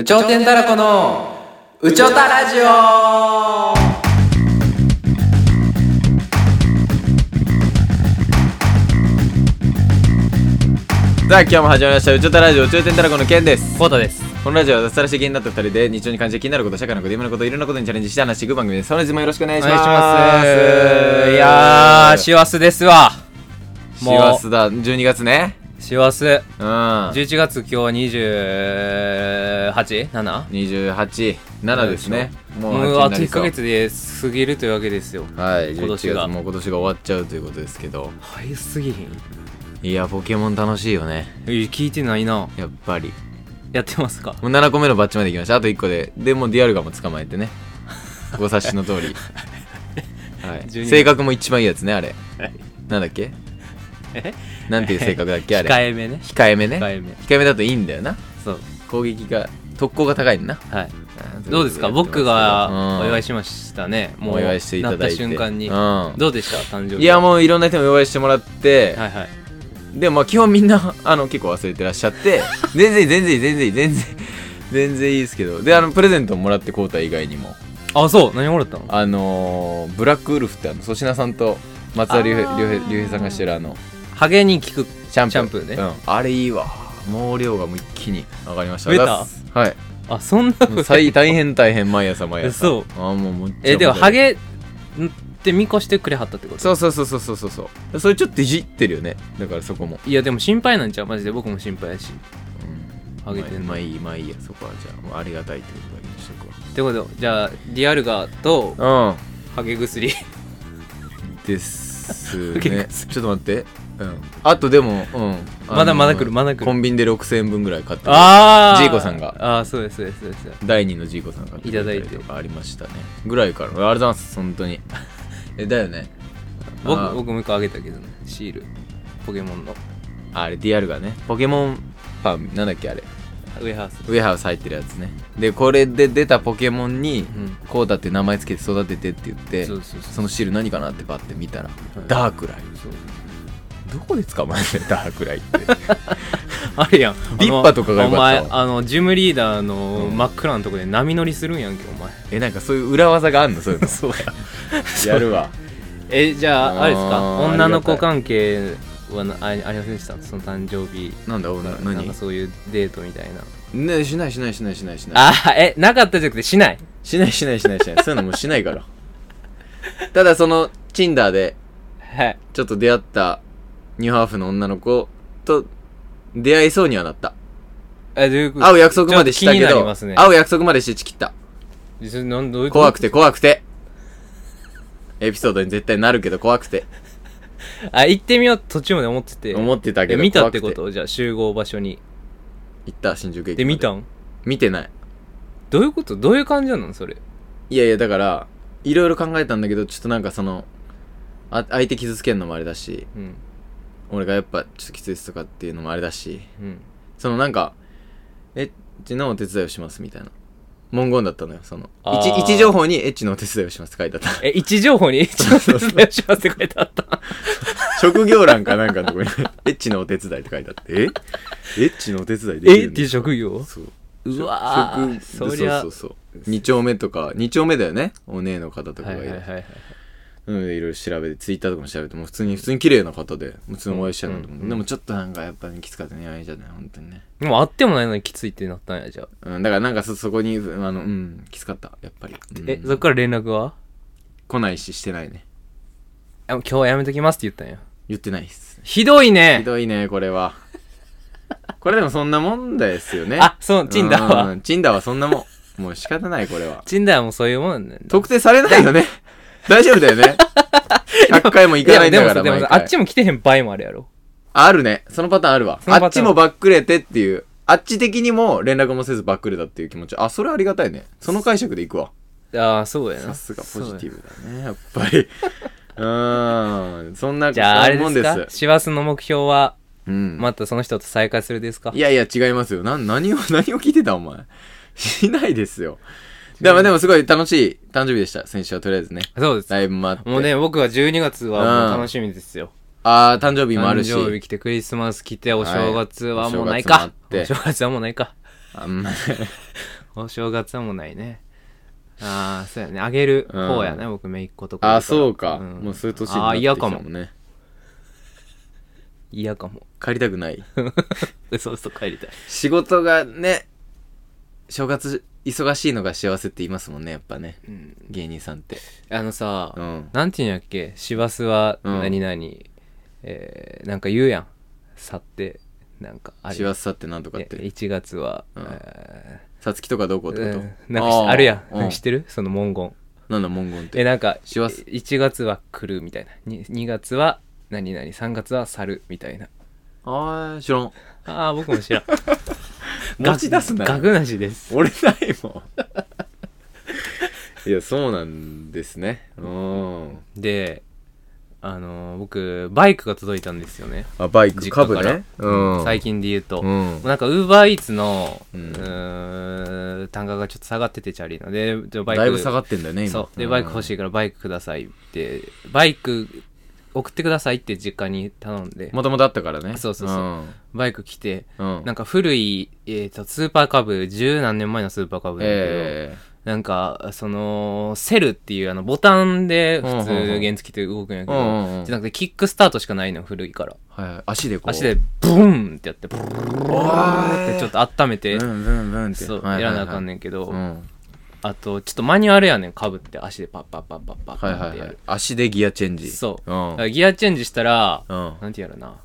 宇頂天たらこの宇宙たラジオさあ今日も始まりました。宇宙たラジオ宇宙天たらこのケンです。コータです。このラジオは脱サラして気になった二人で日常に感じて気になること社会のこと夢のこといろんなことにチャレンジして話していく番組です。本日もよろしくお願いします。お願いします。いやー、師走ですわ。師もう。走だ。12月ね。師走。うん。11月今日は 28?7? 287ですね。ももう8あと1になりそう。ヶ月で過ぎるというわけですよ。はい。今年11が月もう今年が終わっちゃうということですけど。早すぎひんいやポケモン楽しいよね。え聞いてないな。やっぱり。やってますか？もう7個目のバッチまで行きました。あと1個で。でもうディアルガも捕まえてね。ご察しの通り。はい。12性格も一番いいやつねあれ。はい。なんだっけ？え？なんていう性格だっけあれ？控えめね。控えめね。控えめ。控えめだといいんだよな。そう。攻撃が特攻が高いんだな。はい。どうですか？僕がお祝いししましたね。もうお祝いしていただいた瞬間に。うん。どうでした？誕生日。いやもういろんな人にお祝いしてもらって、はいはい。でもまあ基本みんなあの結構忘れてらっしゃって。全然全然全然全然全然いいですけど。であのプレゼントももらってこうた以外にも。あ、そう。何もらったの？あのー、ブラックウルフってあの粗品さんと松田龍平さんがしてるあの。ハゲに効くシャンプー。シャンプーね。うん、あれいいわ毛量がもう一気に上がりました。増えた？はい。あ、そんなもう最大変大変毎朝毎朝。そうあーもうもっちゃえ、でも、ハゲって見越してくれはったってこと？そうそうそうそうそうそうそれちょっといじってるよね。だからそこも。いや、でも心配なんちゃう？マジで僕も心配やし。うん。ハゲてんの。まあまあいいまあいいや。そこはじゃあもうありがたいということだけにしとくってことでじゃあ、ディアルガとわハゲ薬。うんです結ね 構ちょっと待ってうん。あとでもうん。まだまだ来るまだ来る。コンビニで6000円分ぐらい買ってあジーコさんが。ああ、そうです、そうです、そうです。第2のジーコさんが買ってくれたりいただいて。とかありましたね。ぐらいから。ありがとうございます本当に。えだよね。あ僕、ー。僕も一個あげたけどね、シール。ポケモンの。あれ DR がね。ポケモンパンなんだっけあれ。ウェハース。ウェハース入ってるやつね。でこれで出たポケモンにうん。こうだって名前つけて育ててって言ってそうそうそう。そのシール何かなってパッて見たらダークライそうどこで捕まえてんダークライって あれやん。ビッパとかがお前、あの、ジムリーダーのうん真っ暗なとこで波乗りするんやんけ、お前。えなんかそういう裏技があんのそういうの そうや。やるわえ、じゃあ、あれですか？女の子関係はなあありませんでした？その誕生日。なんだおななん何かそういうデートみたいな。ねしないしないしないしないしないあー、え、なかったじゃなくてしない？しないしないしないしないそういうのもうしないからただそのチンダーではい。ちょっと出会ったニューハーフの女の子と出会いそうにはなった。え、どういうこと？会う約束までしたけど、ますね。会う約束までしてチキった怖くて怖くて。エピソードに絶対なるけど怖くて。あ、行ってみよう途中まで思ってて。思ってたけどえ見たってこと？じゃあ集合場所に。行った新宿駅まで、見たん？見てない。どういうこと？どういう感じなのそれ？いやいやだからいろいろ考えたんだけどちょっとなんかそのあ相手傷つけるのもあれだし。うん。俺がやっぱちょっときついですとかっていうのもあれだしうん。そのなんかエッチなお手伝いをしますみたいな。文言だったのよその。あー。位置位置情報にエッチのお手伝いをしますって書いてあった。え、位置情報に、一応説明しますって書いてあった。職業欄かなんかのとこにエッチのお手伝いって書いてあって。え？エッチのお手伝いできるんえ？っていう職業？そう。うわそりゃ。そうそうそう。2丁目とか2丁目だよね？お姉の方とかがいる、はいはいはいはい。いろいろ調べてツイッターとかも調べても普通に普通に綺麗な方で普通にお会いしたいなと思って、うんうん。でもちょっとなんかやっぱりきつかったねあれじゃない本当にね。でも会ってもないのにきついってなったんや、じゃあ。うんだからなんかそそこにあのうんきつかったやっぱり、うん。え、そっから連絡は？来ないししてないね。あ今日はやめときますって言ったんや。言ってないっす。ひどいひねどいねこれは。これでもそんなもんですよね。あ、そう、チンダは。んチンダーはそんなもん。もう仕方ないこれは。チンダーもそういうもんなんだよ。特定されないよね大丈夫だよね 100回も行かないんだからでもあっちも来てへん場合もあるやろ。あるね。そのパターンあるわ。あっちもバックれてっていう。あっち的にも連絡もせずバックれたっていう気持ち。あ、それありがたいね。その解釈でいくわ。ああ、そうやな。さすがポジティブだね。やっぱり。うーん。そんな、じゃあ、あれですか？師走の目標は、うん。またその人と再会するですか？いやいや、違いますよ。な、何を、何を聞いてたお前。しないですよ。でも、でもすごい楽しい誕生日でした。先週はとりあえずね。そうです。ライブもあって。もうね、僕は12月はもう楽しみですよ。あー、誕生日もあるし。誕生日来てクリスマス来てお正月はもうないか。はいお正月はもうないか。あんまね。お正月はもうないねああそうやねあげる方やね、僕めいっ子とかいるらあそうか、んもうそういう年にあなってきたー嫌かももんね嫌かも帰りたくない 嘘嘘帰りたい仕事がね正月忙しいのが幸せって言いますもんねやっぱね、芸人さんって。あのさ、うん。なんていうんやっけ？師走はうん。何々、えーなんか言うやん。去ってなんかあれ師走さってなんとかって。1月は、うん。えさつきとかどこっーてこと、うん。なんかしあるやん、うん。知ってる？その文言。なんだ文言って。えなんか師走。1月は来るみたいな。2, 2月は何々。3月は去るみたいな。ああ知らん。ああ僕も知らん 持ち出すなよ。ガグなしです。俺ないもん。いやそうなんですね。うん。であのー僕バイクが届いたんですよね。あバイク実家から。ね。うん。最近で言うと、うん。なんかウーバーイーツの、ううんーん単価がちょっと下がっててチャリの。ででバイク。だいぶ下がってんだよね今。そう。でバイク欲しいいからバイクくださいって。バイク送ってくださいって実家に頼んで。もともとあったからね。そうそうそう。バイク来てうん、うん、なんか古い、えー、とスーパーカブ十何年前のスーパーカブなんだけど、えなんかそのセルっていうあのボタンで普うんうんうん。通原付って動くんやけど、うんうんうん。じゃなくてキックスタートしかないの古いから。ー、はい。はい足でこう。足でブーンってやってブーンってちょっと温めて、ブンブンブンって。そう、やらなあかんねんけど、うんあとちょっとマニュアルやねんかぶって。足でパッパッパッパッパッパはいはいはい。ッってやる、足でギアチェンジ。そう、うん。ギアチェンジしたら、うん。なんてやるな。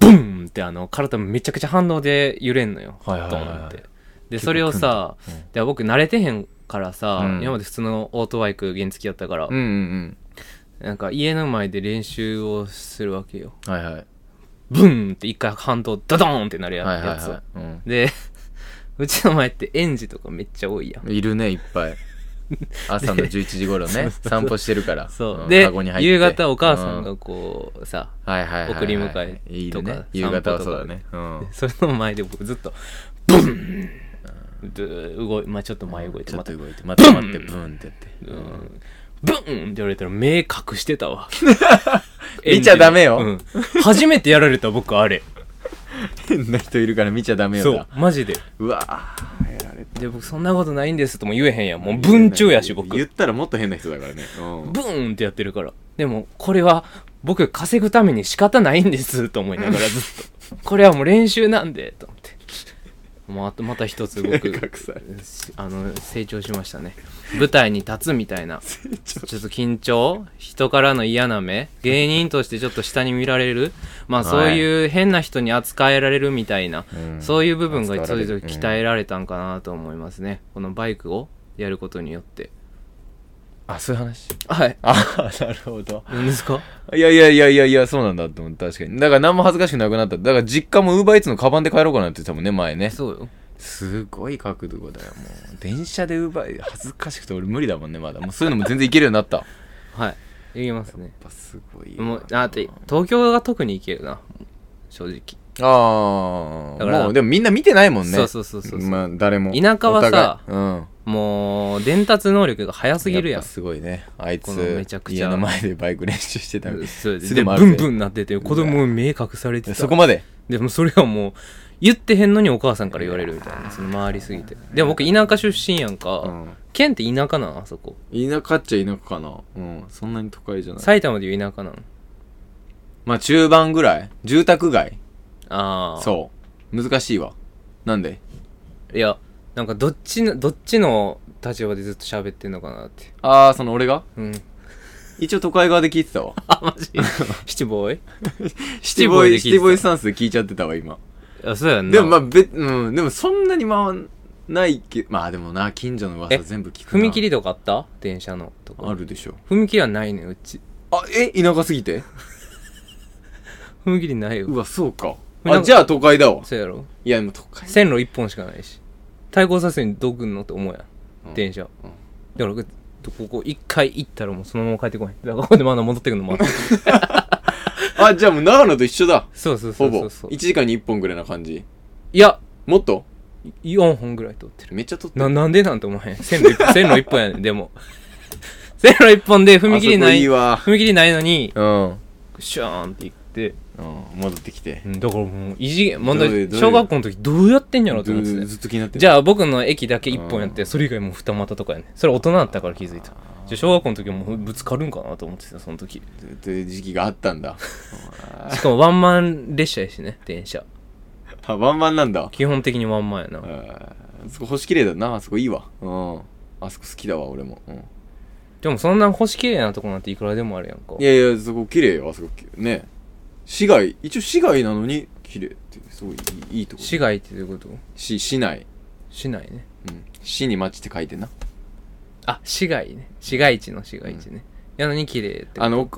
ブンってあの体めちゃくちゃ反動で揺れんのよ、はいはいはいはい。ドンって。でそれをさ、で僕慣れてへんからさ、うん。今まで普通のオートバイク原付やったから、うんうんなんか家の前で練習をするわけよ。うんはいはい。ブンって一回反動ドドーンってなるや,、はいはいやつはい、うん。でうちの前って園児とかめっちゃ多いやん。いるねいっぱい。朝の11時頃ね。散歩してるから。そう、ん。でカゴに入って。夕方お母さんうがこうさ、はいはいはいはい送り迎えいいとかね夕方はそうだね。うん。それの前で僕ずっとブンで動いまあちょっと前動いてちょまったと動いてまた待ってブン。ってやって。うん。ブンって言われたら目隠してたわ。見ちゃダメよ。うん。初めてやられた僕あれ変な人いるから見ちゃダメよそうだマジで。うわー。やられで僕そんなことないんですとも言えへんやん。もう文中やし僕。言ったらもっと変な人だからね。うん。ブーンってやってるから。でもこれは僕稼ぐために仕方ないんですと思いながらずっと。これはもう練習なんでとまたまた一つ僕 あの成長しましたね。舞台に立つみたいな。ちょっと緊張人からの嫌な目。芸人としてちょっと下に見られる。まあはい。そういう変な人に扱えられるみたいな、うん。そういう部分がちょいちょい鍛えられたんかなと思いますね、このバイクをやることによってあそういう話？はい。あなるほど。何ですか？いやいやいやいやいやそうなんだって思った確かに。だから何も恥ずかしくなくなった。だから実家もウーバーイーツのカバンで帰ろうかなって言ってたもんね前ね。そう。よすごい角度だよもう。電車でウーバー恥ずかしくて俺無理だもんねまだ。もうそういうのも全然いけるようになった。やっはい。言いますね。ぱすごいわもうあと東京が特にいけるな正直。ああもうでもみんな見てないもんね。そうそうそうそうまあ誰も。田舎はさうんもう伝達能力が早すぎるやん。すごいね。あいつめちゃくちゃ。家の前でバイク練習してたみたいで。ブンブンなってて子供目隠されてた。そこまで。でもそれはもう言ってへんのにお母さんから言われるみたいな。その回りすぎて。でも僕田舎出身やんか、うん。県って田舎なん？あそこ。田舎っちゃ田舎かな。うん。そんなに都会じゃない。埼玉でいう田舎なん？まあ中盤ぐらい？住宅街？ああそう。難しいわ。なんで？いやなんかどっちのどっちの立場でずっと喋ってんのかなって。ああその俺が？うん。一応都会側で聞いてたわ。あマジ？シティボーイ？シティボーイシティボーイスタンスで聞いちゃってたわ今。あそうやんな。でもまあべうんでもそんなに回んないけまあでもな近所の噂え全部聞くな。踏切とかあった？電車のとこ。あるでしょ。踏切はないねんうち。あえ？田舎すぎて？踏切ないよ。うわそうかあじゃあ都会だわ。そうやろ。いやでも都会。線路一本しかないし対向車線にどう来んのって思うやん、うん。電車、だからここ一回行ったらもうそのまま帰ってこないだからここでまだ戻ってくるのもあって。あじゃあもう長野と一緒だ。そうそうそほぼうそう。そう1時間に1本ぐらいな感じ。いや。もっと？4本ぐらい通ってる。めっちゃ撮ってななんでなんて思わへん。線路一本 線路一本やねん。でも。線路一本で踏切ないあそこいいわ。踏切ないのにうん。シューンって行ってうん戻ってきて。うんだからもう異次元まだどういうどういう小学校の時どうやってんやろと思っててずずっと気になってるじゃあ僕の駅だけ一本やっうん。てそれ以外もう二股とかやねそれ大人だったから気づいた。じゃあ小学校の時はもうぶつかるんかなと思ってたその時。という時期があったんだ。しかもワンマン列車やしね電車。あワンマンなんだ。基本的にワンマンやな。あーそこ星綺麗だな。あそこいいわ。うん。あそこ好きだわ俺も、うん、でもそんな星綺麗なとこなんていくらでもあるやんか。いやいやそこ綺麗よあそこ。ね市街一応市街なのに綺麗ってすごいいいいいとこ。市街ってどういうこと？市市内。市内ね。うん。市に町って書いてんな。あ市街ね。市街地の市街地ね、やのに綺麗ってあの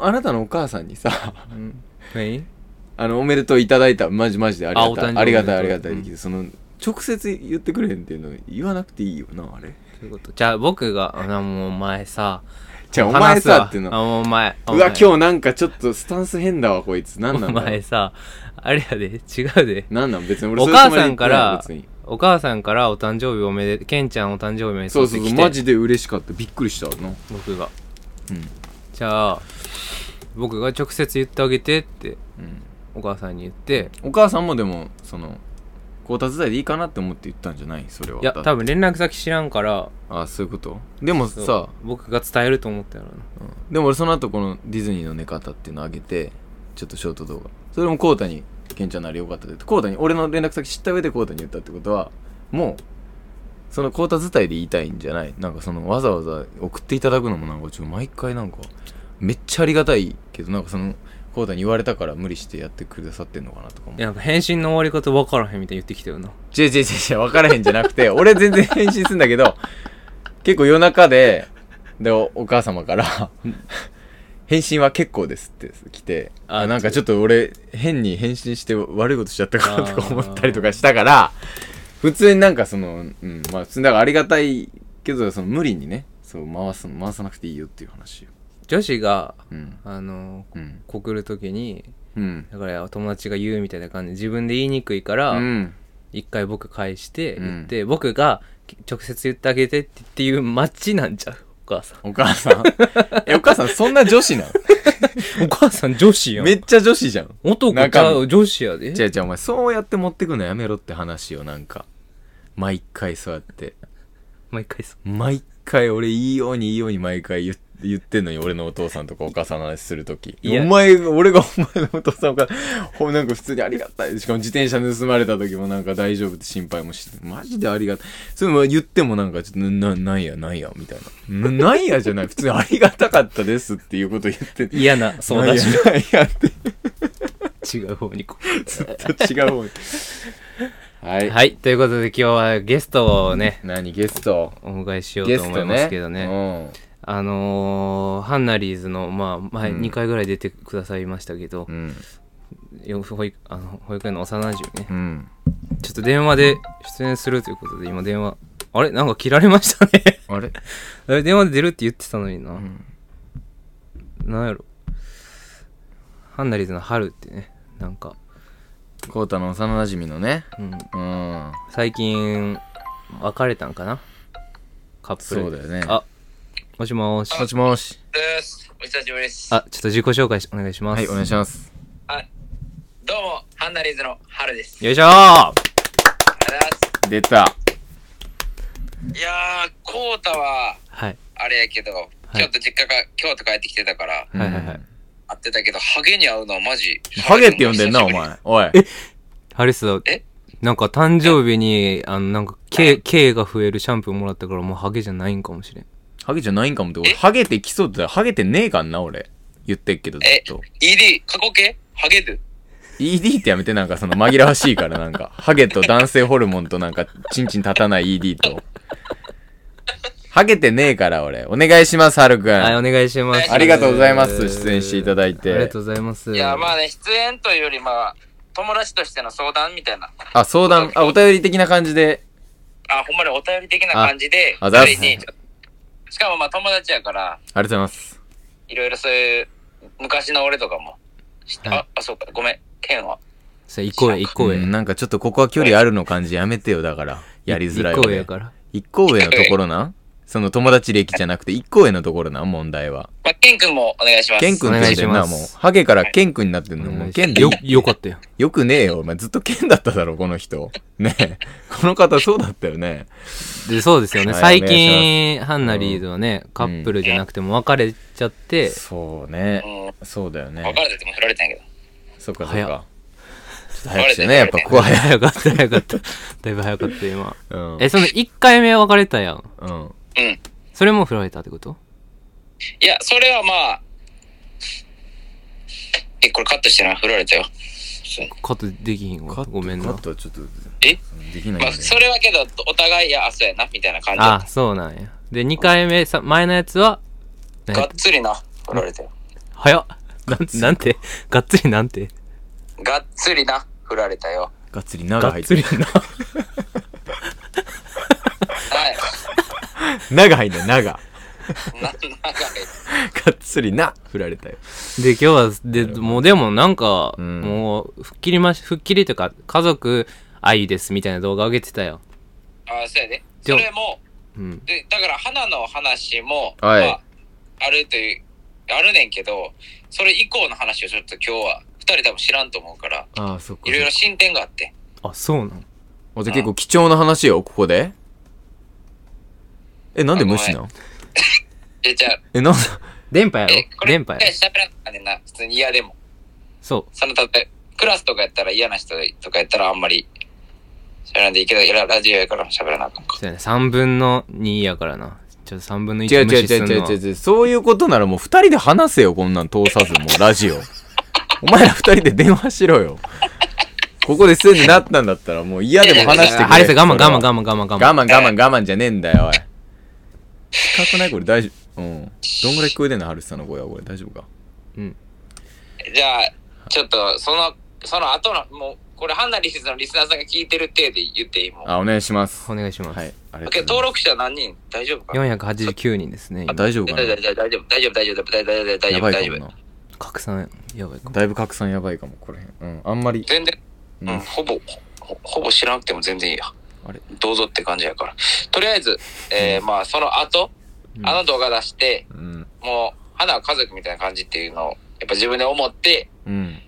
あなたのお母さんにさうん。何？あのおめでとういただいた。マジマジでありがたい。ありがたいありがたいけど、その直接言ってくれへんっていうの言わなくていいよなあれ。そういうこと？じゃあ僕があなもうお前さじゃあお前さっていうの。お前うわ今日なんかちょっとスタンス変だわこいつ。なんなんおだろう。前さあれやで違うで。なんなん？別に俺お母さんからお母さんからお誕生日おめでケンちゃんお誕生日おめでとそうそうそうマジで嬉しかった。びっくりしたの。僕が。うん。じゃあ僕が直接言ってあげてってうん。お母さんに言って。お母さんもでもその交代伝いでいいかなって思って言ったんじゃない？それは。いや多分連絡先知らんから。ああそういうこと？でもさ僕が伝えると思ったやろな。うん。でも俺その後このディズニーの寝方っていうのを上げてちょっとショート動画。それもコウタに「ケンちゃんならよかったで」コウタに俺の連絡先知った上でコウタに言ったってことはもうそのコウタ伝いで言いたいんじゃない？なんかそのわざわざ送っていただくのもなんかちょっと毎回なんかめっちゃありがたいけどなんかそのコウタに言われたから無理してやってくださってんのかなとかもいや返信の終わり方分からへんみたいに言ってきたよな。違う違う違う違う分からへんじゃなくて俺全然返信するんだけど 結構夜中ででおお母様から 返信は結構ですって来てああなんかちょっと俺変に返信して悪いことしちゃったかなとか思ったりとかしたから普通になんかそのうんまあ普通にだからありがたいけどその無理にねそう回す回さなくていいよっていう話よ女子がうん。あのうん。告る時にうん。だから友達が言うみたいな感じ。で自分で言いにくいから、うん。一回僕返して言って、僕が直接言ってあげてっていうマッチなんちゃう？お母さん。お母さん。えお母さんそんな女子なの？お母さん女子やん。めっちゃ女子じゃん。男ち中身ゃう女子やで。違う違うお前そうやって持ってくのやめろって話をなんか。毎回そうやって。毎回さ毎回俺いいようにいいように毎回言っ言ってんのに俺のお父さんとかお母さんの話するとき。お前が俺がお前のお父さんがほなんか普通にありがたい。しかも自転車盗まれた時もなんか大丈夫って心配もして。マジでありがたい。そういうの言ってもなんかちょっとななんやなんやみたいな。ななんやじゃない。普通にありがたかったですっていうこと言って嫌なそうだし。なんやなんやって。違う方にこずっと違う方に。はい、はい。ということで今日はゲストをね何ゲスト？お迎えしようと思いますねけどねあのー、ハンナリーズのまあ前うん。2回ぐらい出てくださいましたけどう、ん。よ保育あの保育園の幼馴染ね。うん。ちょっと電話で出演するということで今電話あれ？なんか切られましたね。あれ？あれ電話で出るって言ってたのにな、ん。なんやろ？ハンナリーズの春ってねなんか、コウタの幼馴染のね。うん、うん。最近別れたんかな？カップル。そうだよね。あもしもーし。もしもし。です。お久し。ぶりです。あちょっと自己紹介しお願いします。はいお願いします。どうも、ハンナリーズの春です。よいしょー。ありがとうございます。出た。いやー、コウタは、はい。あれやけど、い。京都実家が、京都帰ってきてたから、はいはいはい。会ってたけど、ハゲに会うのはマジ。ハゲって呼んでんなお前。おい。ハリスえ？なんか誕生日にあのなんか K, K が増えるシャンプーもらったからもうハゲじゃないんかもしれんハゲじゃないんかもって俺ハゲてきそうってハゲてねえかんな俺。言ってっけどずっえと ED、過去形？ハゲる？ED ってやめてなんかその紛らわしいからなんか。ハゲと男性ホルモンとなんかチンチン立たない ED と。ハゲてねえから俺。お願いしますはるくんはいお願いします。ありがとうございます。出演していただいて。ありがとうございます。いや、まあね、出演というより、まあ、友達としての相談みたいな。あ相談。あお便り的な感じで。あ、ほんまにお便り的な感じで、ああざっす。二人にしかもまあ友達やから、ありがとうございます。いろいろそういう、昔の俺とかも知って、はい。あ、あ、そうか、ごめん、ケンは。さあ行こうや行こうや。うん。なんかちょっとここは距離あるの感じやめてよだから。やりづらい行こう俺やから。一個上のところなその友達歴じゃなくて一個上のところな、問題は。まあ、ケン君もお願いします。ケン君って言ってんな、もうお願いします。ハゲからケン君になってんの。もうケンでよ、よかったよ。よくねえよ。お前ずっとケンだっただろ、この人。ねえ。この方そうだったよね。で、そうですよね。はい最近、ハンナリードはね、カップルじゃなくても別れちゃって、そうね。うん。そうだよね。別れてても振られたんやけど。そっかそっ早っか。ちょっと早くしてね、やっぱここは早い。早かった、早かった。だいぶ早かった、今。うん。え、その1回目別れたやん。うん。うん。それも振られたってこと？いや、それはまあ、え、これカットしてな、振られたよ。カットできひんわ。カットごめんなカッ。トはちょっと、え？できないまあ。それはけど、お互い、いや、あ、そうやな、みたいな感じだっあ、そうなんや。で、2回目、さ前のやつは、た。がっつりな、振られたよ。早っ。なんなんて？がっつりなんて？がっつりな、振られたよ。がっつり長が入ってる。っつりな。はい。長入んだよ、長。がな、長い。っつりな、振られたよ。で、今日は、で、もうでもなんか、うんもう、吹っ切りまし、吹っ切りというか、家族愛ですみたいな動画上げてたよ。あ、そうやね。それも、うん。で、だから、花の話も、はいまあ、あるという、あるねんけど、それ以降の話をちょっと今日は、二人多分知らんと思うから、ああ、そっか。いろいろ進展があって。あ、そうなんあじゃあ結構貴重な話よ、ここで。え、なんで無視なんえ、じゃあ、え、なん 電波やろ？え、これ、電波やろ？喋らなあかんねんな。普通に嫌でも。そう。その、たとえ、クラスとかやったら嫌な人とかやったらあんまり、喋らんでいいけど、いやラジオやから喋らなあかんか。そうやね。3分の2やからな。ちょっと3分の違う1無違う違う視すんのは違う違う違う。そういうことならもう二人で話せよ、こんなん通さず、もう ラジオ。お前ら二人で電話しろよ。ここですになったんだったらもう嫌でも話してくれ。ハリセン我慢我慢我慢。我慢我慢我慢。我慢我慢我慢じゃねえんだよ、おい。近くないこれ大丈夫。うん。どんぐらい聞こえてんのハルさんの声はこれ大丈夫か？じゃあ、ちょっと、その、その後の、もう、これ、ハンナリスのリスナーさんが聞いてる体で言っていいもん。あ、お願いします。お願いします。はい。ありがけとうございど登録者何人？大丈夫か？な489人ですね。あ、大丈夫かな？大丈夫、大丈夫、大丈夫、大丈夫、大丈夫、大丈夫、大丈や夫。拡散やばいかも。だいぶ拡散やばいかも、これ。うん。あんまり。全然、うんうん、ほぼ、ほほぼ知らなくても全然いいや。あれ？どうぞって感じやから。とりあえず、えー、まあ、その後、うんあの動画出して、うん。もう、花は家族みたいな感じっていうのを、やっぱ自分で思って、うん。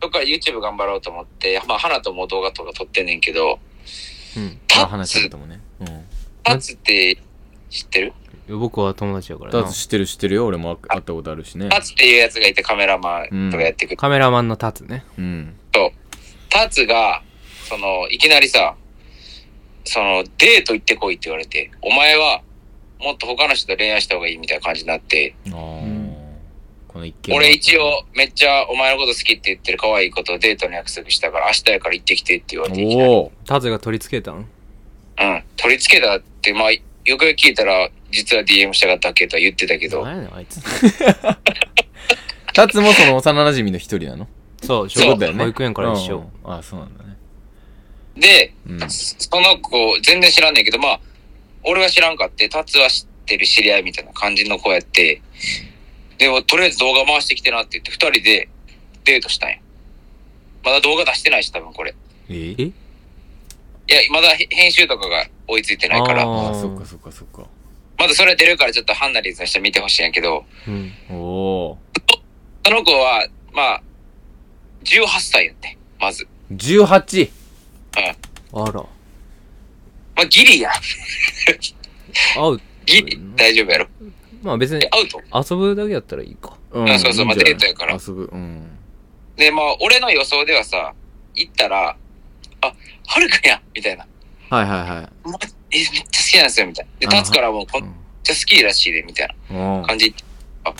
そっから YouTube 頑張ろうと思って、まあ、花とも動画とか撮ってんねんけど、うん。あ、話しちゃったもんね。うん。タツって知ってる？僕は友達やからなダーツ。知ってる知ってるよ。俺も会ったことあるしね。タツっていうやつがいてカメラマンとかやってくるカメラマンのタツね。うん。と、タツが、その、いきなりさ、その、デート行ってこいって言われて、お前は、もっと他の人と恋愛した方がいいみたいな感じになって、ああ、ん。この一件俺一応、めっちゃお前のこと好きって言ってる可愛い子とデートの約束したから、明日やから行ってきてって言われて、おおタツが取り付けたん？うん。取り付けたって、まあ、よくよく聞いたら、実は DM したかっただけとは言ってたけど、何やねんあいつ。タツもその幼馴染の一人なの？そう、そう小保育園から一緒。うん。あそうなんだ。ねで、うんその子、全然知らんねんけど、まあ、俺は知らんかって、タツは知ってる知り合いみたいな感じの子やって、でも、とりあえず動画回してきてなって言って、二人でデートしたんや。まだ動画出してないし、多分これ。え？えいや、まだへ編集とかが追いついてないから、あーあそっかそっかそっかまだそれ出るからちょっとハンナリーズの人見てほしいんやけど、うん。おおその子は、まあ、18歳やって、まず。18うん。あら。まあ、ギリや。アウギリ、大丈夫やろ。まあ別にえアウト遊ぶだけやったらいいか。うんあそうそうまあデートやから遊ぶうんで、まあ、俺の予想ではさ、行ったら、あ、はるかやみたいな。はいはいはいまえ、めっちゃ好きなんですよ、みたいな。で、あ立つからもう、こんめっちゃ好きらしいで、みたいうんな感じ。あ、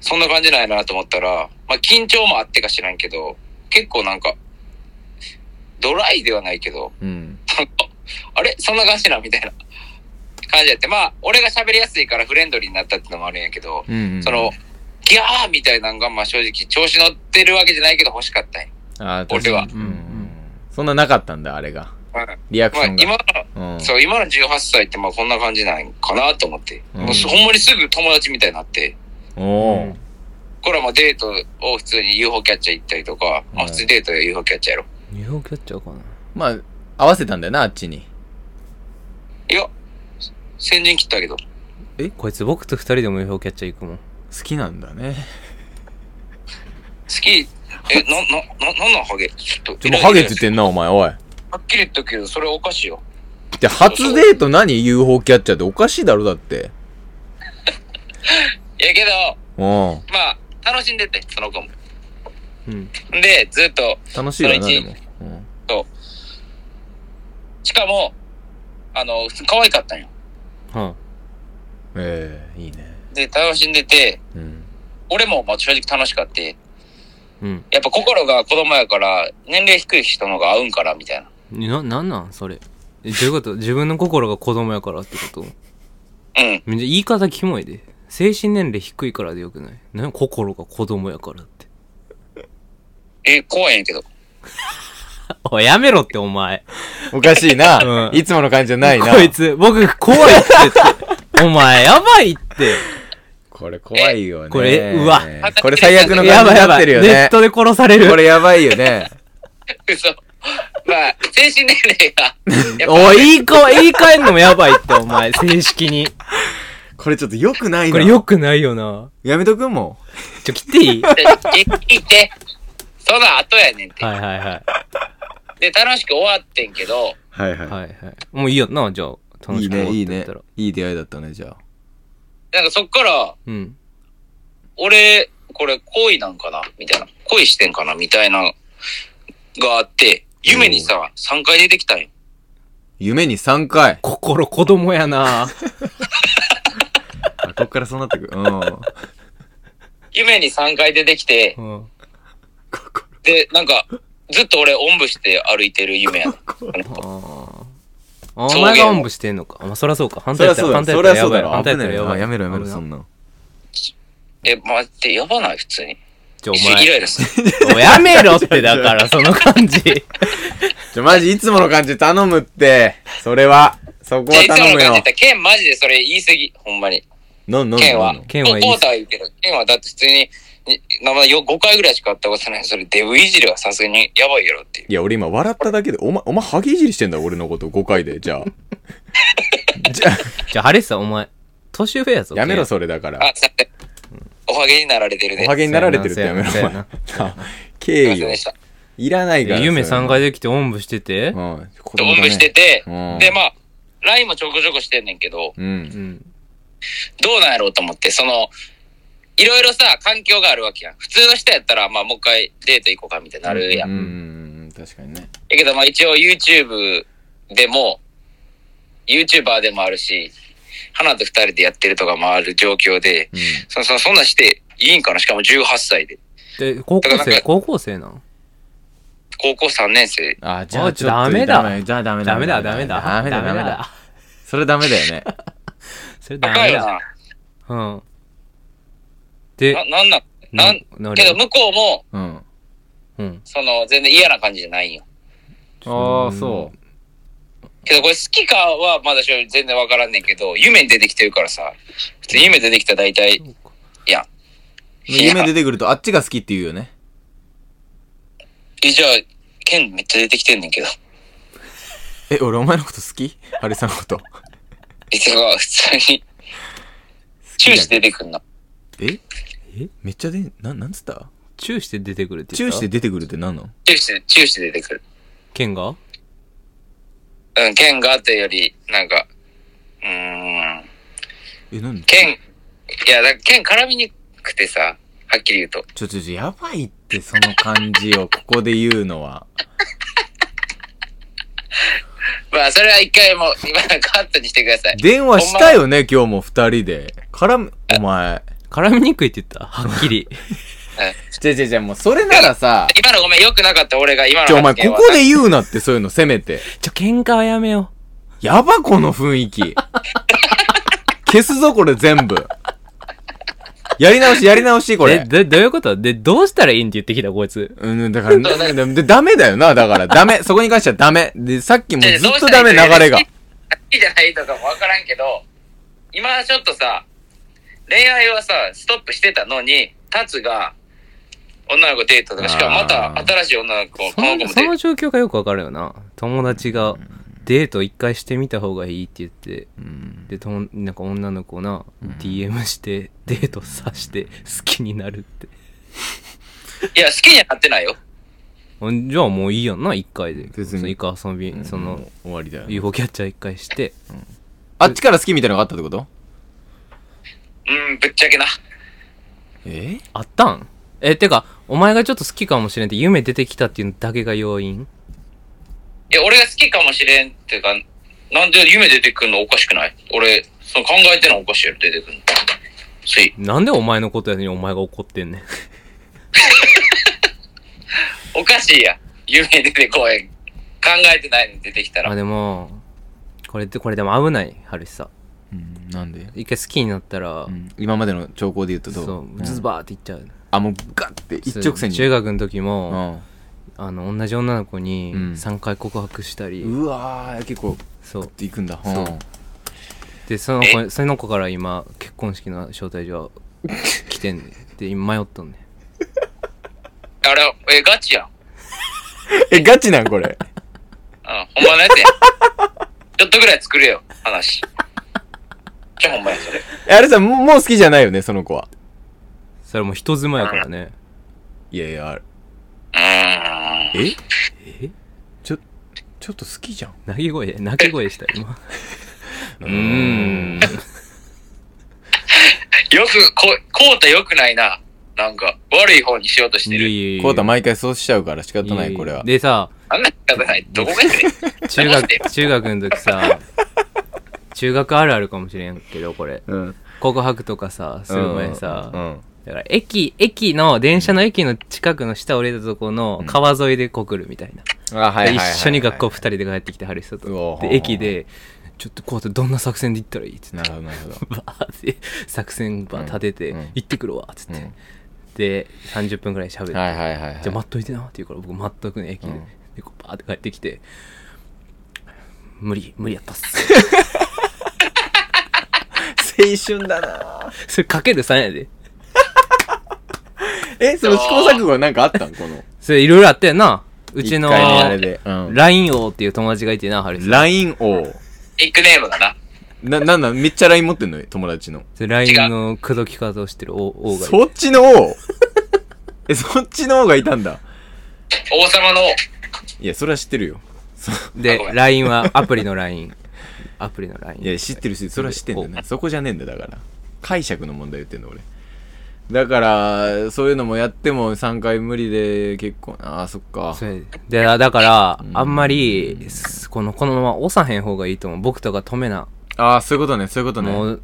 そんな感じなんやなと思ったら、まあ、緊張もあってか知らんけど、結構なんか、ドライではないけど、うん。あれ？そんな感じなみたいな。感じやって。まあ、俺が喋りやすいからフレンドリーになったってのもあるんやけど、うんうんその、ギャーみたいなのが、まあ正直調子乗ってるわけじゃないけど欲しかったんや。俺は確かに。うんそんななかったんだあれが。うん。リアクまあ今ションが。の、うん。そう、今の18歳ってまあこんな感じなんかなと思って。うん。もうすほんまにすぐ友達みたいになって。おおうん。これはまあデートを普通に UFO キャッチャー行ったりとか、まあうん普通にデートで UFO キャッチャーやろ。UFO キャッチャーかな。まあ合わせたんだよなあっちにいや、先陣切ったけど。こいつ僕と二人でも UFO キャッチャー行くもん。好きなんだね好き、え、な、な、な、なんなんハゲ？ちょっと。ちょもうハゲって言ってんなお前おいはっきり言ったけど、それおかしいよ。で初デート何 UFO キャッチャーっておかしいだろだって いやけど、うんまあ、楽しんでて、その子も。うん。で、ずっと、楽しいよなでも、うんしかも、あの、普通に可愛かったんよ。はええいいねで、楽しんでて、うん俺もまあ正直楽しかって、あ。うん。やっぱ心が子供やから、年齢低い人の方が合うんから、みたいな。な、なんなん？それ。えどういうこと？自分の心が子供やからってこと？うん。めっちゃ言い方キモいで。精神年齢低いからでよくない？何心が子供やからって。え、怖いんやけど。おい、やめろってお前。おかしいな、うんいつもの感じじゃないなこいつ、僕怖いって言って。お前、やばいって。これ怖いよねこれうわこれ最悪のや感じにばいやばい。なってるよねネットで殺される。これやばいよね嘘。まあ、精神年齢が。やっぱおい、言いか、言い換えんのもやばいって、お前、正式に。これちょっと良くないなこれ良くないよな。やめとくもちょ、切っていい？聞いて。その後やねんって。はいはいはい。で、楽しく終わってんけど、うはいはい、はいはい。もういいよな、じゃあ。楽い、いしく終わねいいねってったら。いい出会いだったねじゃあなんかそっから、うん。俺、これ恋なんかな？みたいな。恋してんかな？みたいな、があって、夢にさ、3回出てきたんよ。夢に3回心子供やな。あこっからそうなってくるうん夢に3回出てきて、うん。で、なんか、ずっと俺、おんぶして歩いてる夢やねん。ああ。お前がおんぶしてんのか。まあ、そりゃそうか。反対やったら、反対そやったらや反対やったらやばい。やめろやめろそんなんえ、待って、やばない？普通に。じゃあおイラ前、イラする。おいやめろってだから、その感じ。じゃマジいつもの感じで頼むってそれはそこはでいつも頼むよの感じ言ったら、ケンマジでそれ言い過ぎ。ほんまに。なんなんケンは。ケンは言い過ぎコータは言うけど、ケンはだって普通に、にまあよ5回ぐらいしか会ったことない。それデブいじりはさすがにやばいやろっていう。いや俺今笑っただけでお前お前ハゲいじりしてんだ俺のこと5回でじゃあじゃあじゃあ、ハレスさん、お前、年上やぞ。やめろそれだからあ、すいません。おはげになられてるね。おはげになられてるってやめろお前あすい敬意を。いらないから夢3回でできておんぶしててう、んおんぶしてて、うんで、まあ、LINE もちょこちょこしてんねんけど、ううんん。どうなんやろうと思って、その、いろいろさ、環境があるわけやん。普通の人やったら、まあ、もう一回デート行こうかみたいになるやん。うんうんうん確かにねだけど、まあ、一応 YouTube でも、YouTuber でもあるし、花と二人でやってるとかもある状況で、うんそそそんなんしていいんかな？しかも18歳で。で、高校生、高校生なん高校3年生。あじあゃあちょっとダメだじゃあダメダメだ、ダメだ。ダメだダメだだ。それダメだよねそれダメだ。高いよな。うん。でな、、なんなん、なん、なけど向こうも、うんうん。その、全然嫌な感じじゃないんよ。ああそうけどこれ好きかはまだ全然わからんねんけど、夢に出てきてるからさ、普通に夢出てきたら大体、いや、夢出てくるとあっちが好きって言うよねえ、じゃあ、ケンめっちゃ出てきてんねんけど。え俺お前のこと好き？ハリさんのこといつが普通に、チューして出てくんな。え？え？めっちゃでななんつった？チューして出てくるってチュ言った？ーして出てくるって何なの？チューして、チューして出てくる。剣が？うん、ケンがっていうより、なんか、うーん、えなんで？ケン、いや、だからケン絡みにくくてさ、はっきり言うと。ちょちょちょやばいってその感じをここで言うのは まあ、それは一回もう、今カットにしてください。電話したよね今日も二人で。絡むお前。絡みにくいって言った？はっきり。ちゃちゃちゃもうそれならさ今のごめん、良くなかった俺が今のちょお前ここで言うなってそういうのせめて。ちょ、喧嘩はやめよやばこの雰囲気。消すぞこれ全部やり直しやり直しこれで、どういうこと？で、どうしたらいいんって言ってきた、こいつ。うん、だから、だだでダメだよな、だから、ダメ。そこに関してはダメ。で、さっきもずっとダメ、流れが。好きじゃないとかもわからんけど、今ちょっとさ、恋愛はさ、ストップしてたのに、タツが、女の子デートとか、しかもまた新しい女の子、そこの子の、そのもデート。状況がよくわかるよな。友達がデデート一回してみた方がいいって言ってうん。でとんなんか女の子な、DM してデートさして好きになるって。いや、好きにはなってないよ。んじゃあもういいやんな一回で。別に。そのイカ遊び、そのもう終わりだよね。UFO キャッチャー一回して。あっちから好きみたいなのがあったってこと？うん、ぶっちゃけな。え？あったん？えてかお前がちょっと好きかもしれんって夢出てきたっていうのだけが要因？いや、俺が好きかもしれんっていうか、なんで夢出てくんのおかしくない？俺、その考えてんのおかしいやろ、出てくんの。つい。なんでお前のことやのにお前が怒ってんねん。おかしいやん。夢出てこへん。考えてないのに出てきたあら。でもこれってこれでも危ない春さうんなんで？一回好きになったら、うん。今までの兆候で言うとどう？そううんズバーっていっちゃう、あもうガッて一直線に。中学の時うも、んあの同じ女の子にうん。3回告白したり、うわー結構そう。っていくんだ。そう。ん。でその子その子から今結婚式の招待状来てんねん。で今迷っとんねん。あれ、え、ガチやん。えガチなん？これ。うん、ほんまのやつやん。ちょっとぐらい作れよ、話。じゃあほんまや、それ。えあれさもうもう好きじゃないよねその子は。それもう人妻やからね。いやいやあれ。え？え？ちょちょっと好きじゃん。泣き声泣き声した今。うーん。よく、こ、こうたよくないな。なんか、悪い方にしようとしてる。いコウタ毎回そうしちゃうから仕方ないやこれは。でさあんな仕方ない。どこがやねん。中学中学の時さ中学あるあるかもしれんけどこれ。うん。告白とかさする前さ、うんだから駅駅の電車の駅の近くの下降りたとこの川沿いで告るみたいな、あはいはいはいはいで一緒に学校二人で帰ってきてはる人うと。おで駅でちょっとこうやってどんな作戦で行ったらいいっつって。なるほどなるほど。バーって作戦バー立てて、うん。うん行ってくるわっつって、うん。で30分くらい喋って、はいはいはいはい。じゃあ待っといてなって言うから僕待っとくね駅で、うん。でこうバーって帰ってきて無理無理やったっす。青春だな。それかける3やでえその試行錯誤はなんかあったん？この。それいろいろあったよな。うちの一回目あれで、うん、LINE 王っていう友達がいてなハリさん。LINE 王。ニックネームがな。な、なんなんめっちゃ LINE 持ってんの？よ友達の。それ LINE の口説き方をしてる王王がいて。そっちの王？えそっちの王がいたんだ。王様の王。いやそれは知ってるよ。で LINE はアプリの LINE アプリの LINE いや知ってるしそれは知ってんだよね。そこじゃねえんだだから。解釈の問題言ってんの俺だからそういうのもやっても3回無理で結構ああそっか。でだからうん。あんまりすこのこのまま押さへん方がいいと思う。僕とか止めな。ああそういうことねそういうことね。もう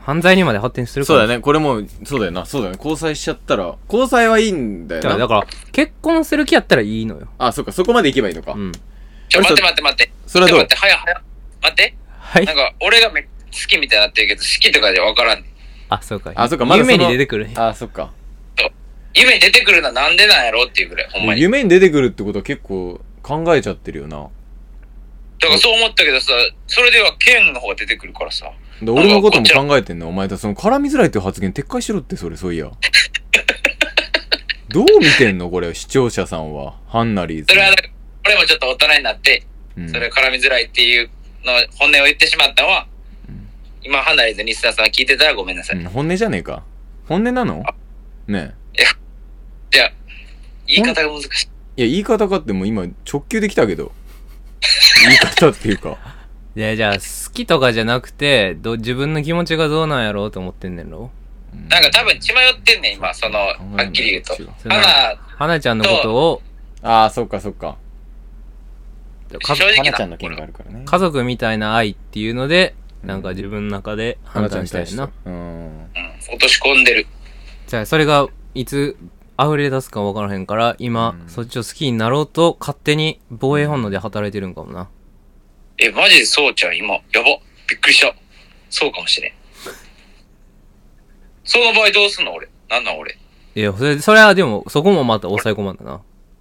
犯罪にまで発展するかそうもだねこれもうそうだよな。そうだよね。交際しちゃったら交際はいいんだよな。だから結婚する気やったらいいのよ。あそっかそこまで行けばいいのか、うん。ちょ、待って待って待って。それはどう？待って、早早。待って。はい。なんか、俺がめ好きみたいになってるけど、好きとかじゃわからんねん。あそうか。あそっかまだその夢に出てくるあそっか。夢に出てくるのはなんでなんやろっていうぐらい、ほんまに。夢に出てくるってことは結構考えちゃってるよな。だからそう思ったけどさ、それでは剣の方が出てくるからさ。で俺のことも考えてんの？お前とその絡みづらいっていう発言撤回しろってそれそういや。どう見てんの？これ視聴者さんは。ハンナリーズ。それは、俺もちょっと大人になって、うん。それ絡みづらいっていうの、本音を言ってしまったのは、今、離れず西田さん聞いてたらごめんなさい。うん本音じゃねえか。本音なの？ねじゃあ、言い方が難しい。えいや言い方かってもう今直球できたけど。言い方っていうか。いやじゃあ好きとかじゃなくてど自分の気持ちがどうなんやろうと思ってんねんろ？なんか多分血迷ってんねん、今、その、はっきり言うと。花、花ちゃんのことを。ああそっかそっか。か正直な花ちゃんの件があるからね。家族みたいな愛っていうのでなんか自分の中で判花ちゃん断したいなうんうん、落とし込んでる。じゃあそれがいつ溢れ出すか分からへんから今、うんそっちを好きになろうと勝手に防衛本能で働いてるんかもなえ、マジでそうちゃん、今。やば。びっくりした。そうかもしれん。その場合どうすんの？俺。なんなん俺？いやそれそれはでもそこもまた抑え込まんだな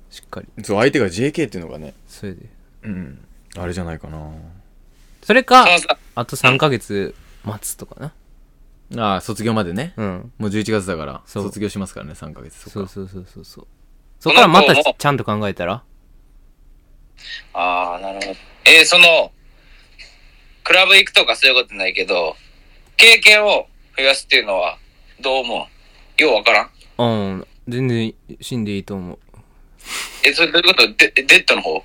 しっかりそう相手が JK っていうのがねそれでうんあれじゃないかなそれかあと3ヶ月待つとかな。ああ卒業までね。うん。もう11月だからそう。卒業しますからね3ヶ月そそうそうそうそうそう。そっからまたちゃんと考えたら？ああ、なるほど。えーその、クラブ行くとかそういうことないけど、経験を増やすっていうのは、どう思う？ようわからん？うん。全然死んでいいと思う。え、それどういうこと？デデッドの方？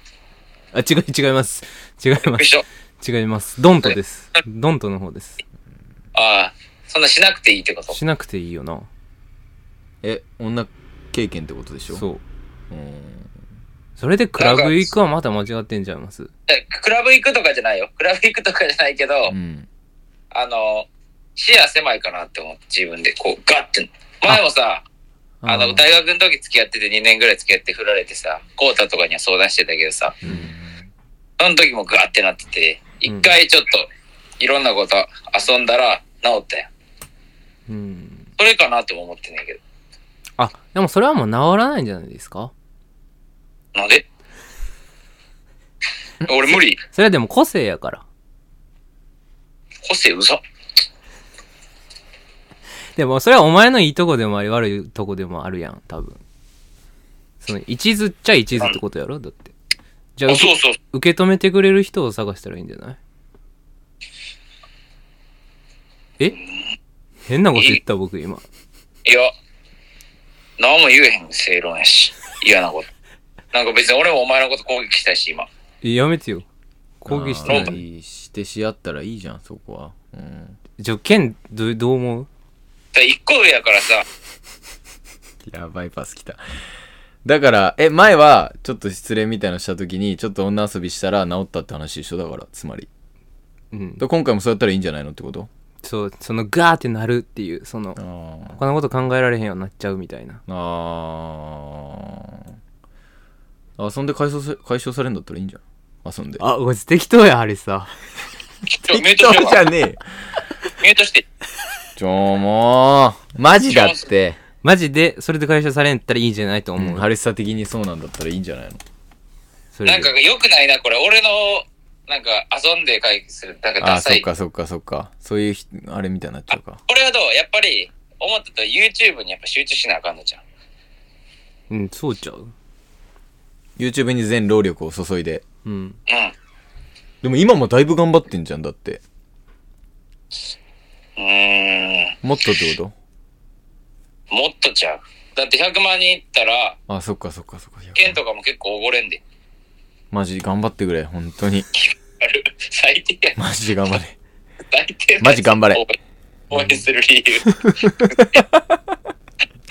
あ違い違います。違います。一緒違います。ドントです。ドントの方です。ああ、そんなしなくていいってこと？しなくていいよな。え女経験ってことでしょ？そう。うん。それでクラブ行くはまた間違ってんちゃいます？えクラブ行くとかじゃないよ。クラブ行くとかじゃないけど、うん。あの、視野狭いかなって思って、自分で、こう、ガッて。前もさ、あの、ー大学の時付き合ってて2年ぐらい付き合って振られてさ、コータとかには相談してたけどさ、その時もガッてなってて、一回ちょっと、いろんなこと遊んだら治ったよ。うん。それかなっても思ってんねんけど。あでもそれはもう治らないんじゃないですか？なんで？俺無理？それはでも個性やから。個性うざ。でもそれはお前のいいとこでもあり悪いとこでもあるやん多分。その一途っちゃ一途ってことやろ？だってじゃああ、受けそうそう。受け止めてくれる人を探したらいいんじゃない？え？変なこと言った僕今。いや、何も言えへん正論やし。嫌なこと。なんか別に俺もお前のこと攻撃したいし、今。えやめてよ。攻撃していーしてし合ったらいいじゃんそこは。うん。じゃあケンどうどう思う？だ一個上やからさ、やばいパス来ただからえ前はちょっと失恋みたいなのした時にちょっと女遊びしたら治ったって話一緒だからつまり。うん。で今回もそうやったらいいんじゃないのってこと？そうそのガーってなるっていうその他のこと考えられへんようになっちゃうみたいな。あー。遊んで解消さ解消されるんだったらいいんじゃん。遊んで。あこいつ適当やハリさちょ、ミュートしてよじゃねえ。よミュートして。ちょもうマジだってマジでそれで解消されんったらいいんじゃないと思う、ハリスタ的にそうなんだったらいいんじゃないの？それでなんか良くないな、これ。俺の、なんか遊んで解決する。なんかあダサい。っかそっかそっかそういうひあれみたいになっちゃうかこれはどう？やっぱり、思ったと YouTube にやっぱ集中しなあかんのじゃん。うんそうちゃう YouTube に全労力を注いでうんうん。でも今もだいぶ頑張ってんじゃんだってうーん。もっとってこもっとちゃう。だって100万人いったら、とあそっかそっかそっか。剣とかも結構おごれんで。マジ頑張ってくれ本当に。ある。最低や。マジで頑張れ。最低なマジ頑張れ。応援する理由。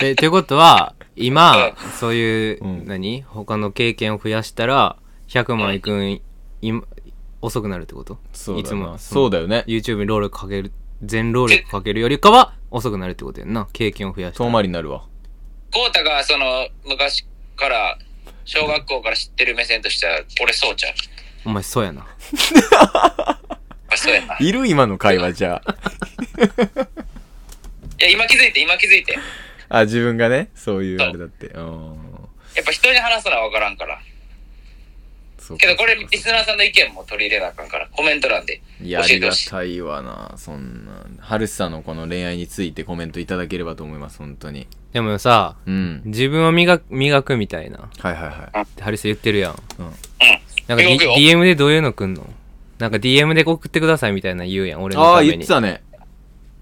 えということは今うそういう、うん。何？他の経験を増やしたら100万いくん今遅くなるってこと？そうだいつも。なそうだよね。YouTube に労力かける全労力かけるよりかは遅くなるってことやんな。経験を増やした。遠回りになるわ。コウタがその昔から小学校から知ってる目線としては俺そうちゃう。お前そうやな。あそうやな。いる今の会話じゃあ。や今気づいて今気づいて。あ自分がねそういうあれだって。う。ん。やっぱ人に話すのは分からんからそうかけどこれリスナーさんの意見も取り入れなあかんからコメント欄でいやありが教えてほしい。たいわなそんなハルスさんのこの恋愛についてコメントいただければと思います本当に。でもさうん。自分を磨く磨くみたいな。はいはいはい。ってハリス言ってるやん。うん。なんか、D、磨くよ。DM でどういうの来んの？なんか DM で送ってくださいみたいな言うやん俺のああために。言ってたね。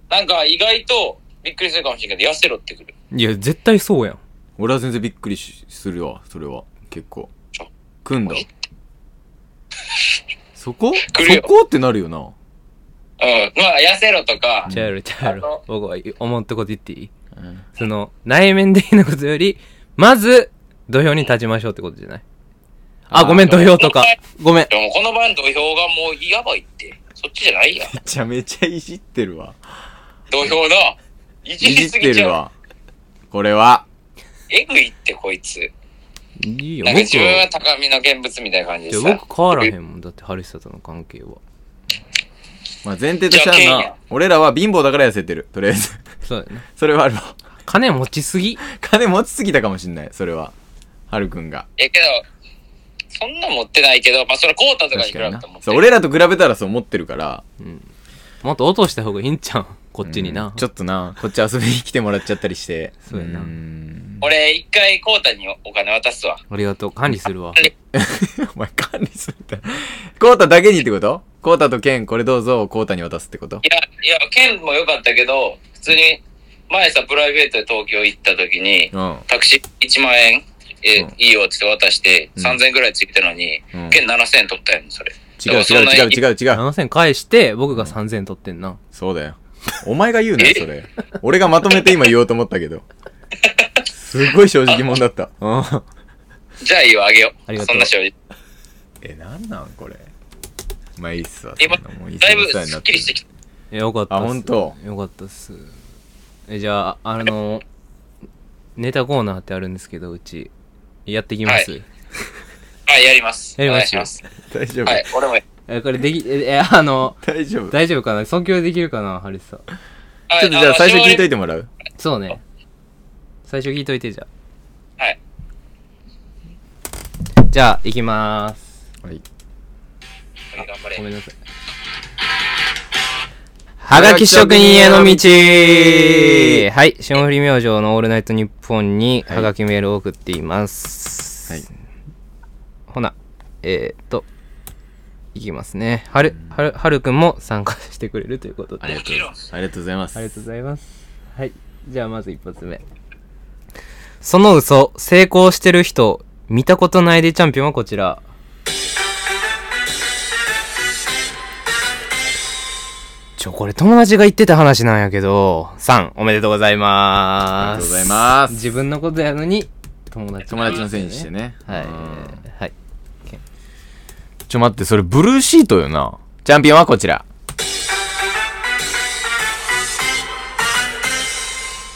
なんか意外とびっくりするかもしれんけど痩せろってくる。いや絶対そうやん。俺は全然びっくりしするわそれは。結構。組んだそこ？来るよ。そこってなるよな。うん。まあ痩せろとか。ちゃうやろちゃうや僕は思ったこと言っていい？うん。その内面的なことよりまず土俵に立ちましょうってことじゃない？あごめん土俵とか。ごめん。でもこのバンド土俵がもうやばいって。そっちじゃないやん。めちゃめちゃいじってるわ。土俵ないじいじっりすぎちゃう。てるわ。これは。えぐいってこいついいよ。なんか僕自分はは高みの現物みたいな感じいやでさ僕変わらへんもん。だってハリスタとの関係は。まあ前提としてはな俺らは貧乏だから痩せてる。とりあえず。そう それはあるわ。金持ちすぎ。金持ちすぎたかもしんない。それは。はるくんが。えけどそんな持ってないけどまあそれコータとかに比べたら持ってるそう俺らと比べたらそう思ってるから。もっと落とした方がいいんちゃう？こっちにな、うんちょっとな。こっち遊びに来てもらっちゃったりして。そうやな。俺一回コータにお金渡すわ。ありがとう管理するわ。え お前管理するみたいな。コータだけにってこと？コータとケン、これどうぞ、コータに渡すってこと？いや、いや、県も良かったけど、普通に、前さ、プライベートで東京行った時に、うん。タクシー1万円、え、うん。いいよって言って渡して、うん。3000円ぐらいついてたのに、うん。県7000円取ったやん、それ。違う違う違う違う違う。7000返して、僕が3000取ってんな。そうだよ。お前が言うなよ、それ。俺がまとめて今言おうと思ったけど。すごい正直者だった。うん。じゃあいいよ、あげよう。ありがとうそんな正直。え、なんなんこれ？まあいいっすわ。今そんなもうだいぶお世話になスッキリしてきた。いやよかったっす。あほんとよかったっす。え、じゃあ、あの、ネタコーナーってあるんですけど、うち、やっていきます。はいはい、やります。やりますお願いし大丈夫、ます。はい、俺も。え、これでき、え、えあの、大丈夫？大丈夫かな？即興できるかなハリスさん？ちょっとじゃあ最初聞いといて。てもらう？そうね。最初聞いといて、じゃはい。あ。じゃあ、いきまーす。はい。頑張れ。ごめんなさい。はがき職人への道はい。霜降り明星のオールナイトニッポンにはいはがきメールを送っています。はい。ほな、えー、っと、いきますね。はる、はる、はるくんも参加してくれるということで。ありがとうございます。ありがとうございます。ありがとうございます。はい。じゃあまず一発目。その嘘、成功してる人、見たことないでチャンピオンはこちら。ちょ、これ友達が言ってた話なんやけど、3、おめでとうございます。ありがとうございます自分のことやのに、友達、友達のせいにして。ね。はいうん。はい。ちょ待って、それブルーシートよな。チャンピオンはこちら。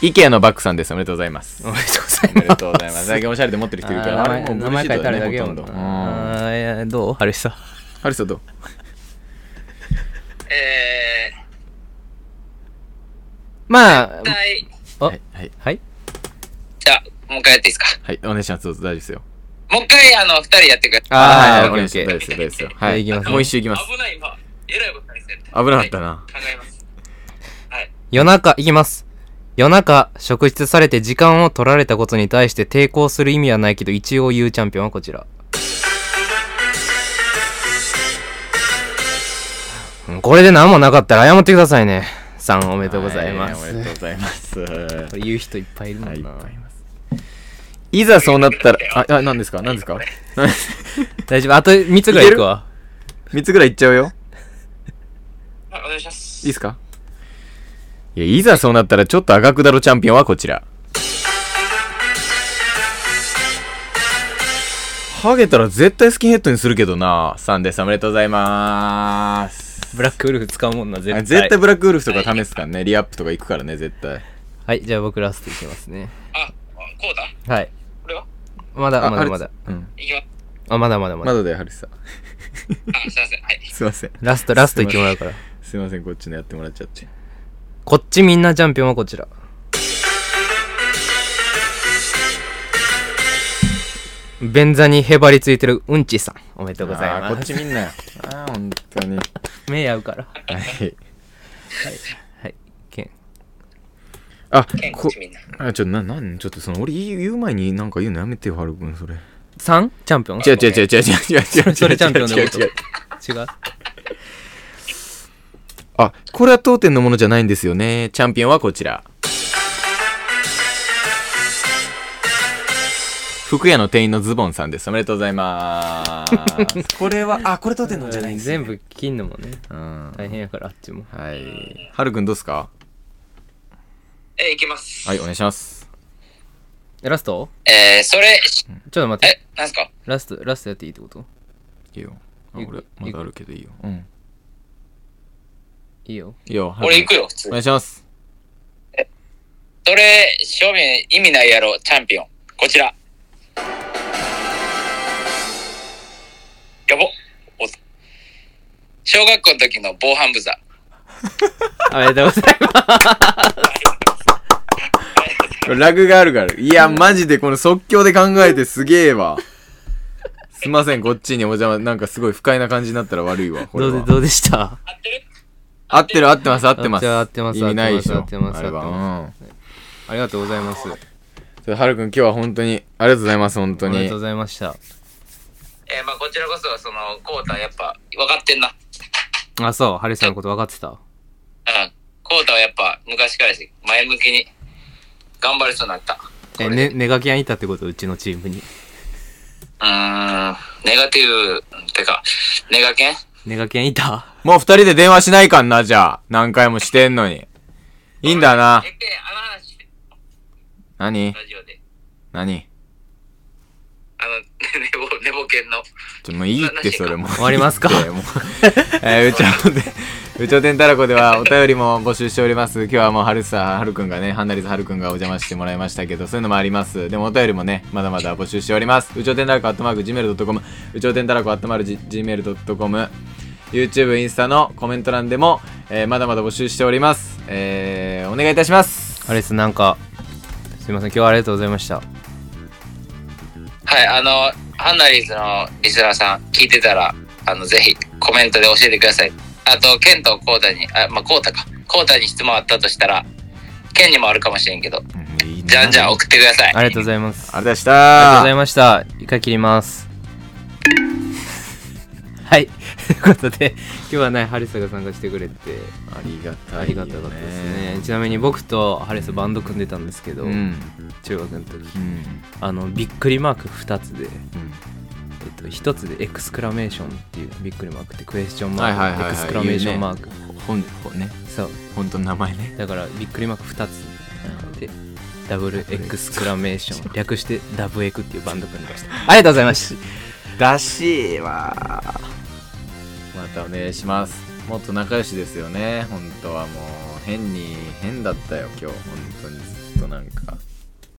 イケアのバックさんです。おめでとうございます。おめでとうございおめでます。とうございます。最近おしゃれで持ってる人いるから。名前名前書いてあるだけやもんねほとんど。うん。な。あどう？ハリスさん。ハリソどう？えまあー、、はい。あはい。はい。はい。じゃあ、もう一回やっていいですか？はい。お願いします。どうぞ大丈夫ですよ。もう一回、あの、二人やってください。あーはい。オッケーオッケー大丈夫ですよ。はい。行きますもう一周いきます。危ない、今。えらいことにしてる。危なかったな。考えます。はい。夜中、いきます。夜中、職質されて時間を取られたことに対して抵抗する意味はないけど、一応言うチャンピオンはこちら。うんこれで何もなかったら謝ってくださいね。3おめでとうございます。はおめでとうございます。言う人いっぱいいるもんはい、いっな。ぱいいます。いざそうなったら、あ、あ、何ですか？何ですか？大丈夫。あと3つぐらいいくわ。?3 つぐらいいっちゃうよ。はい、お願いします。いいっすか？いや、いざそうなったらちょっと赤くだろチャンピオンはこちら。ハゲたら絶対スキンヘッドにするけどな。3です。おめでとうございます。ブラックウルフ使うもんな、絶対。絶対ブラックウルフとか試すからね。リアップとか行くからね、絶対。はい、じゃあ僕ラストいきますね。あ、こうだはい。まだ、あまだまだ。。あれうん。いきます。あ、まだまだまだ。まだだよ、ハルさん。あ、すいません。はい。すいません。ラスト、ラストいってもらうから。すいません、こっちのやってもらっちゃって。こっちみんなチャンピオンはこちら。便座にへばりついてるうんちさん。おめでとうございあーこっ。ちみんなよ。あー、本当に。目合うから。はい。あこあちょななんちょっとその俺言う前になんか言うのやめてよハル君それ。三？チャンピオン違う違う違う違う違う違う違うそれチャンピオンのこと？違うあこれは当店のものじゃないんですよね。チャンピオンはこちら。服屋の店員のズボンさんです。おめでとうございます。これは、あ、これ当店のじゃない、ね、全部金のもね、うん、大変やから、あっちも。はい。はるくんどうすか？えー、いきます。はい、お願いします。えラスト？えー、それ、ちょっと待って。え、なんすか？ラスト、ラストやっていいってこと？いいよ。あいい俺、まだあるけどいいよ。うん。いいよ。いいよ。俺行くよ、普通お。願いします。それ、正面意味ないやろ、チャンピオン。こちら。やぼ。お小学校の時の防犯ブザー。おめでとうございます。ラグがあるから。いや、マジでこの即興で考えてすげえわ。すいません、こっちにお邪魔、なんかすごい不快な感じになったら悪いわ。これはどうで、どうでした？合ってる？合ってる合ってます合ってます。あ合ってます意味ないでしょ。合ってます。合ってうん。ありがとうございます。それはるくん今日は本当に、ありがとうございます、本当にありがとう。ございました。えーまあこちらこそ、その、コウタやっぱ、分かってんな。あ、そう、ハリさんのこと分かってた？うん。コウタはやっぱ、昔からし、前向きに、頑張りそうになった。え、ね、ネガキャンいたってこと？うちのチームに。うーん、ネガティブ、てか、ネガケンネガキャンいた？もう二人で電話しないかんな、じゃあ。何回もしてんのに。いいんだな何？ラジオで。何？あの、寝ぼ、寝ぼけんの。ちょ、もういいって、それもう。終わりますか？えー、うちょで、うちょてんたらこではお便りも募集しております。今日はもうはるさ、はるくんがね、ハンナリズはるくんがお邪魔してもらいましたけど、そういうのもあります。でもお便りもね、まだまだ募集しております。うちょてんたらこ、アットマーク、gmail.com、うちょてんたらこ、アットマーク、gmail.com、YouTube、インスタのコメント欄でも、えーまだまだ募集しております。えー、お願いいたします。ハリスなんか、すいません、今日はありがとうございました。はい、あの、ハンナリーズのリスナーさん、聞いてたら、あの、ぜひ、コメントで教えてください。あと、ケンとコウタに、あ、まあ、コウタか。コウタに質問あったとしたら、ケンにもあるかもしれんけど、うんいいなじゃんじゃん送ってください。ありがとうございます。ありがとうございましありがとうございた。ました。一回切ります。はい。ということで、今日はね、ハリスが参加してくれて、ありがたい、ありがたかったですね。ちなみに僕とハリスバンド組んでたんですけど、うん。中学の時、うん。あの、びっくりマーク2つで、うん。えっと、1つでエクスクラメーションっていうびっくりマークってクエスチョンマーク、はいはいはいはい。エクスクラメーションマーク。ほん、ほね、そう。本当の名前ね。だからびっくりマーク2つで、ダブルエクスクラメーション、略してダブエクっていうバンド組んでました。ありがとうございました。らしいわ。またお願いします。もっと仲良しですよね。本当はもう。変に変だったよ今日。本当にずっとなんか